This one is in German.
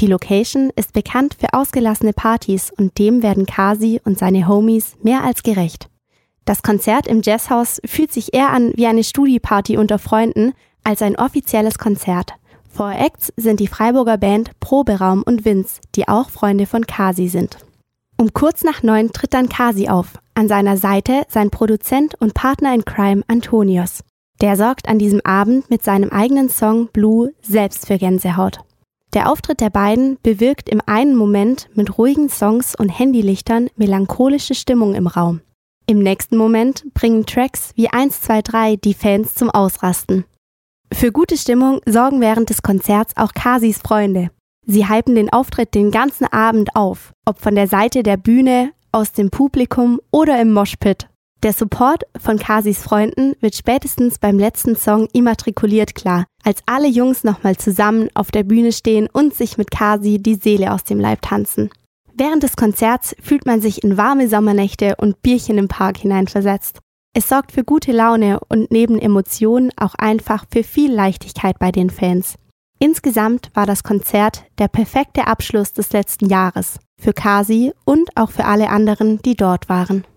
Die Location ist bekannt für ausgelassene Partys und dem werden Kasi und seine Homies mehr als gerecht. Das Konzert im Jazzhaus fühlt sich eher an wie eine Studieparty unter Freunden als ein offizielles Konzert. Vor Acts sind die Freiburger Band Proberaum und Vince, die auch Freunde von Kasi sind. Um kurz nach neun tritt dann Kasi auf, an seiner Seite sein Produzent und Partner in Crime Antonios. Der sorgt an diesem Abend mit seinem eigenen Song Blue selbst für Gänsehaut. Der Auftritt der beiden bewirkt im einen Moment mit ruhigen Songs und Handylichtern melancholische Stimmung im Raum. Im nächsten Moment bringen Tracks wie 123 die Fans zum Ausrasten. Für gute Stimmung sorgen während des Konzerts auch Kasis Freunde. Sie hypen den Auftritt den ganzen Abend auf, ob von der Seite der Bühne, aus dem Publikum oder im Moshpit. Der Support von Kasis Freunden wird spätestens beim letzten Song immatrikuliert klar, als alle Jungs nochmal zusammen auf der Bühne stehen und sich mit Kasi die Seele aus dem Leib tanzen. Während des Konzerts fühlt man sich in warme Sommernächte und Bierchen im Park hineinversetzt. Es sorgt für gute Laune und neben Emotionen auch einfach für viel Leichtigkeit bei den Fans. Insgesamt war das Konzert der perfekte Abschluss des letzten Jahres für Kasi und auch für alle anderen, die dort waren.